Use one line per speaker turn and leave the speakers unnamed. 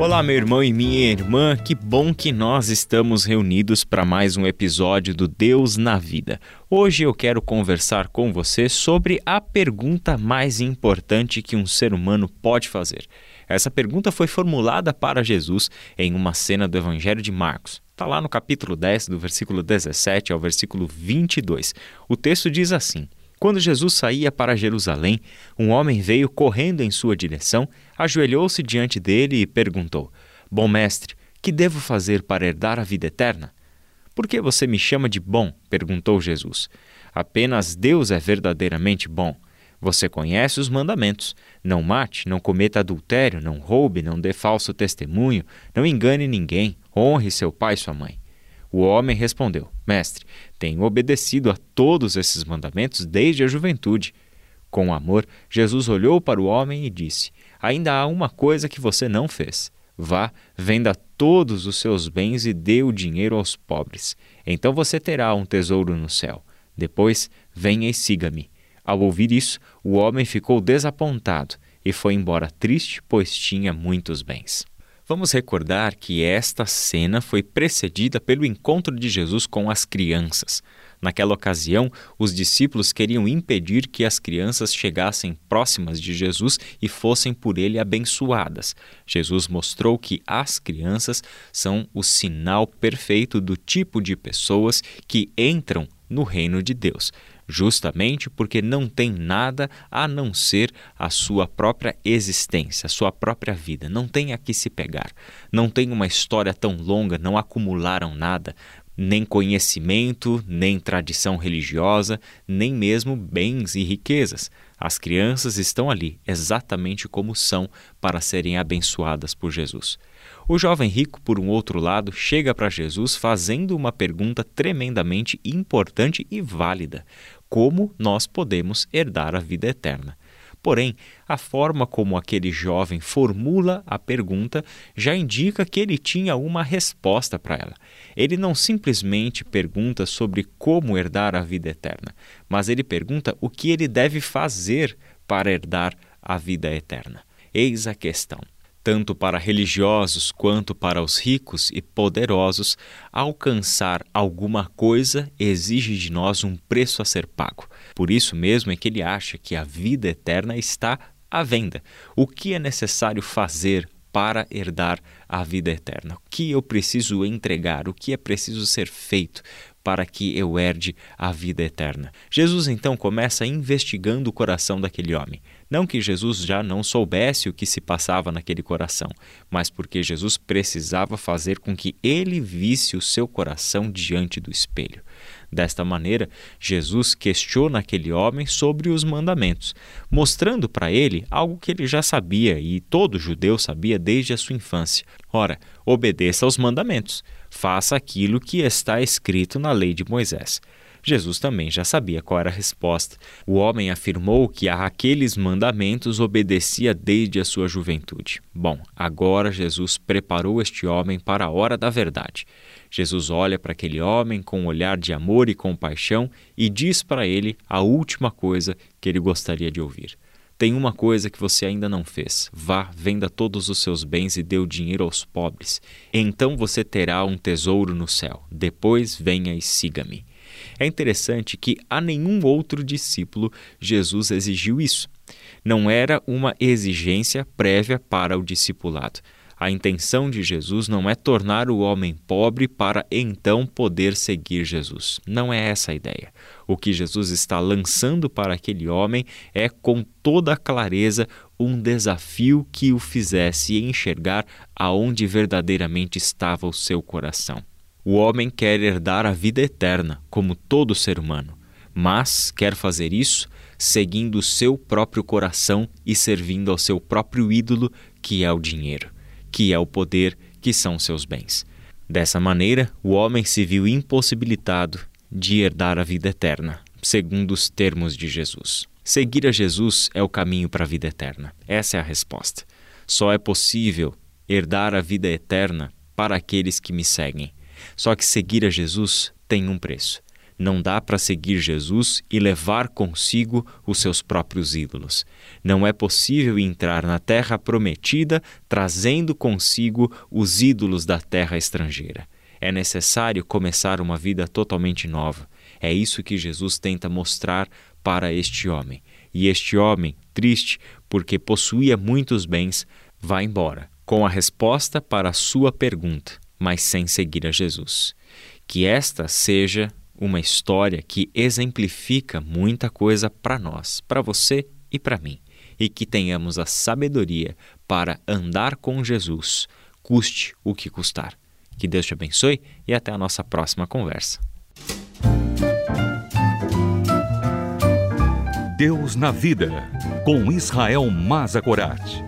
Olá, meu irmão e minha irmã, que bom que nós estamos reunidos para mais um episódio do Deus na Vida. Hoje eu quero conversar com você sobre a pergunta mais importante que um ser humano pode fazer. Essa pergunta foi formulada para Jesus em uma cena do Evangelho de Marcos. Está lá no capítulo 10, do versículo 17 ao versículo 22. O texto diz assim. Quando Jesus saía para Jerusalém, um homem veio correndo em sua direção, ajoelhou-se diante dele e perguntou: Bom mestre, que devo fazer para herdar a vida eterna? Por que você me chama de bom? perguntou Jesus. Apenas Deus é verdadeiramente bom. Você conhece os mandamentos: não mate, não cometa adultério, não roube, não dê falso testemunho, não engane ninguém, honre seu pai e sua mãe. O homem respondeu: Mestre, tenho obedecido a todos esses mandamentos desde a juventude. Com amor, Jesus olhou para o homem e disse: Ainda há uma coisa que você não fez. Vá, venda todos os seus bens e dê o dinheiro aos pobres. Então você terá um tesouro no céu. Depois, venha e siga-me. Ao ouvir isso, o homem ficou desapontado e foi embora triste, pois tinha muitos bens. Vamos recordar que esta cena foi precedida pelo encontro de Jesus com as crianças. Naquela ocasião, os discípulos queriam impedir que as crianças chegassem próximas de Jesus e fossem por ele abençoadas. Jesus mostrou que as crianças são o sinal perfeito do tipo de pessoas que entram no reino de Deus justamente porque não tem nada a não ser a sua própria existência, a sua própria vida. Não tem a que se pegar. Não tem uma história tão longa, não acumularam nada, nem conhecimento, nem tradição religiosa, nem mesmo bens e riquezas. As crianças estão ali exatamente como são para serem abençoadas por Jesus. O jovem rico, por um outro lado, chega para Jesus fazendo uma pergunta tremendamente importante e válida: como nós podemos herdar a vida eterna. Porém, a forma como aquele jovem formula a pergunta já indica que ele tinha uma resposta para ela. Ele não simplesmente pergunta sobre como herdar a vida eterna, mas ele pergunta o que ele deve fazer para herdar a vida eterna. Eis a questão tanto para religiosos quanto para os ricos e poderosos, alcançar alguma coisa exige de nós um preço a ser pago. Por isso mesmo é que ele acha que a vida eterna está à venda. O que é necessário fazer para herdar a vida eterna? O que eu preciso entregar? O que é preciso ser feito para que eu herde a vida eterna? Jesus então começa investigando o coração daquele homem. Não que Jesus já não soubesse o que se passava naquele coração, mas porque Jesus precisava fazer com que ele visse o seu coração diante do espelho. Desta maneira, Jesus questiona aquele homem sobre os mandamentos, mostrando para ele algo que ele já sabia e todo judeu sabia desde a sua infância. Ora, obedeça aos mandamentos, faça aquilo que está escrito na lei de Moisés. Jesus também já sabia qual era a resposta. O homem afirmou que a aqueles mandamentos obedecia desde a sua juventude. Bom, agora Jesus preparou este homem para a hora da verdade. Jesus olha para aquele homem com um olhar de amor e compaixão e diz para ele a última coisa que ele gostaria de ouvir. Tem uma coisa que você ainda não fez. Vá, venda todos os seus bens e dê o dinheiro aos pobres. Então você terá um tesouro no céu. Depois venha e siga-me. É interessante que a nenhum outro discípulo Jesus exigiu isso. Não era uma exigência prévia para o discipulado. A intenção de Jesus não é tornar o homem pobre para então poder seguir Jesus. Não é essa a ideia. O que Jesus está lançando para aquele homem é, com toda clareza, um desafio que o fizesse enxergar aonde verdadeiramente estava o seu coração. O homem quer herdar a vida eterna, como todo ser humano, mas quer fazer isso seguindo o seu próprio coração e servindo ao seu próprio ídolo, que é o dinheiro, que é o poder, que são seus bens. Dessa maneira, o homem se viu impossibilitado de herdar a vida eterna, segundo os termos de Jesus. Seguir a Jesus é o caminho para a vida eterna. Essa é a resposta. Só é possível herdar a vida eterna para aqueles que me seguem. Só que seguir a Jesus tem um preço. Não dá para seguir Jesus e levar consigo os seus próprios ídolos. Não é possível entrar na terra prometida trazendo consigo os ídolos da terra estrangeira. É necessário começar uma vida totalmente nova. É isso que Jesus tenta mostrar para este homem. E este homem, triste porque possuía muitos bens, vai embora com a resposta para a sua pergunta, mas sem seguir a Jesus. Que esta seja uma história que exemplifica muita coisa para nós, para você e para mim, e que tenhamos a sabedoria para andar com Jesus, custe o que custar. Que Deus te abençoe e até a nossa próxima conversa.
Deus na Vida, com Israel Mazakorat.